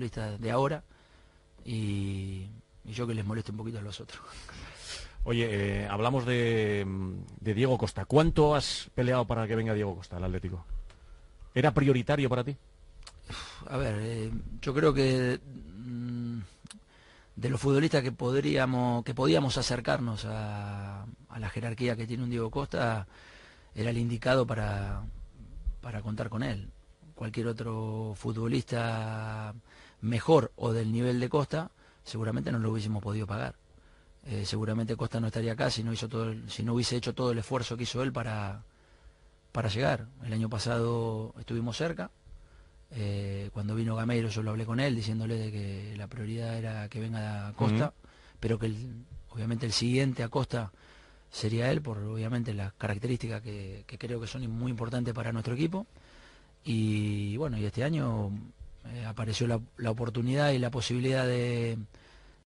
futbolistas de ahora y, y yo que les moleste un poquito a los otros. Oye, eh, hablamos de, de Diego Costa. ¿Cuánto has peleado para que venga Diego Costa al Atlético? ¿Era prioritario para ti? A ver, eh, yo creo que mm, de los futbolistas que podríamos, que podíamos acercarnos a, a la jerarquía que tiene un Diego Costa, era el indicado para, para contar con él. Cualquier otro futbolista mejor o del nivel de Costa, seguramente no lo hubiésemos podido pagar. Eh, seguramente Costa no estaría acá si no, hizo todo el- si no hubiese hecho todo el esfuerzo que hizo él para, para llegar. El año pasado estuvimos cerca. eh, cuando vino Gameiro yo lo hablé con él diciéndole de que la prioridad era que venga a Costa, pero que el- obviamente el siguiente a Costa sería él por obviamente las características que, que creo que son muy importantes para nuestro equipo. Y bueno, y este año apareció la, oportunidad y la posibilidad de,